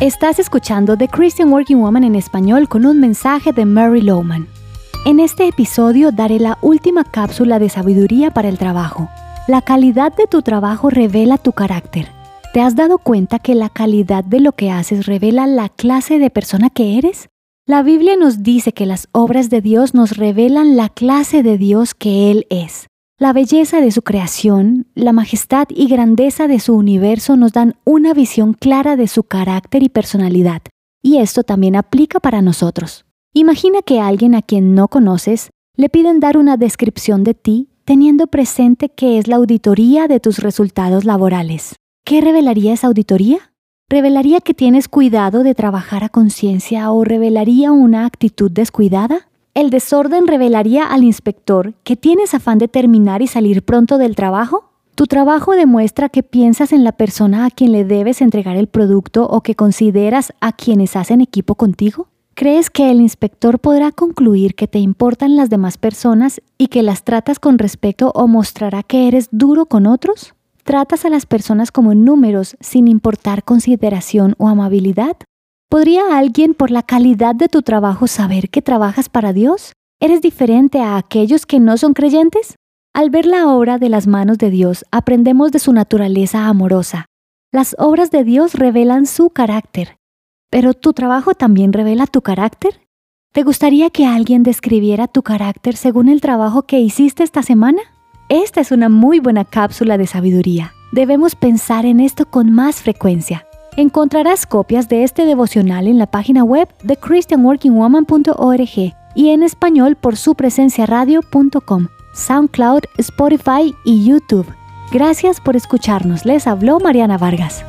Estás escuchando The Christian Working Woman en español con un mensaje de Mary Lowman. En este episodio daré la última cápsula de sabiduría para el trabajo. La calidad de tu trabajo revela tu carácter. ¿Te has dado cuenta que la calidad de lo que haces revela la clase de persona que eres? La Biblia nos dice que las obras de Dios nos revelan la clase de Dios que Él es. La belleza de su creación, la majestad y grandeza de su universo nos dan una visión clara de su carácter y personalidad, y esto también aplica para nosotros. Imagina que alguien a quien no conoces le piden dar una descripción de ti teniendo presente que es la auditoría de tus resultados laborales. ¿Qué revelaría esa auditoría? ¿Revelaría que tienes cuidado de trabajar a conciencia o revelaría una actitud descuidada? ¿El desorden revelaría al inspector que tienes afán de terminar y salir pronto del trabajo? ¿Tu trabajo demuestra que piensas en la persona a quien le debes entregar el producto o que consideras a quienes hacen equipo contigo? ¿Crees que el inspector podrá concluir que te importan las demás personas y que las tratas con respeto o mostrará que eres duro con otros? ¿Tratas a las personas como números sin importar consideración o amabilidad? ¿Podría alguien por la calidad de tu trabajo saber que trabajas para Dios? ¿Eres diferente a aquellos que no son creyentes? Al ver la obra de las manos de Dios, aprendemos de su naturaleza amorosa. Las obras de Dios revelan su carácter pero tu trabajo también revela tu carácter. ¿Te gustaría que alguien describiera tu carácter según el trabajo que hiciste esta semana? Esta es una muy buena cápsula de sabiduría. Debemos pensar en esto con más frecuencia. Encontrarás copias de este devocional en la página web de christianworkingwoman.org y en español por su presencia radio.com, SoundCloud, Spotify y YouTube. Gracias por escucharnos. Les habló Mariana Vargas.